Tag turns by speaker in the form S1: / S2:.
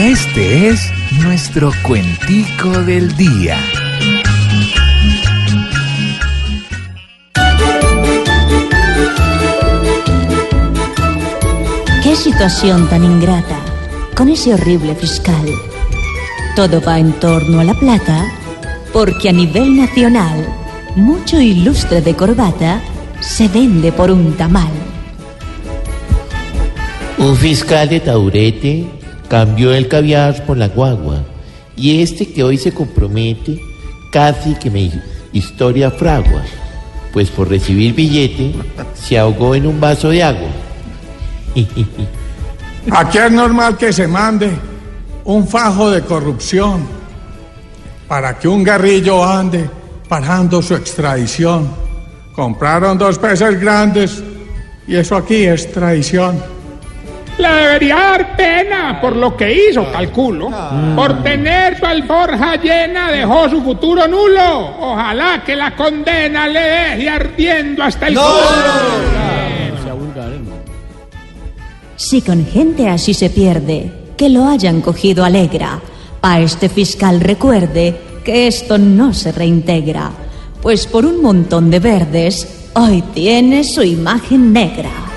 S1: Este es nuestro cuentico del día.
S2: Qué situación tan ingrata con ese horrible fiscal. Todo va en torno a la plata porque a nivel nacional mucho ilustre de corbata se vende por un tamal.
S3: Un fiscal de taburete cambió el caviar por la guagua y este que hoy se compromete casi que me historia fragua, pues por recibir billete se ahogó en un vaso de agua.
S4: Aquí es normal que se mande un fajo de corrupción para que un guerrillo ande parando su extradición. Compraron dos peces grandes y eso aquí es traición.
S5: Le debería dar pena por lo que hizo, calculo. Por tener su alforja llena dejó su futuro nulo. Ojalá que la condena le deje ardiendo hasta el
S2: Si con gente así se pierde, que lo hayan cogido alegra. Pa' este fiscal recuerde que esto no se reintegra, pues por un montón de verdes hoy tiene su imagen negra.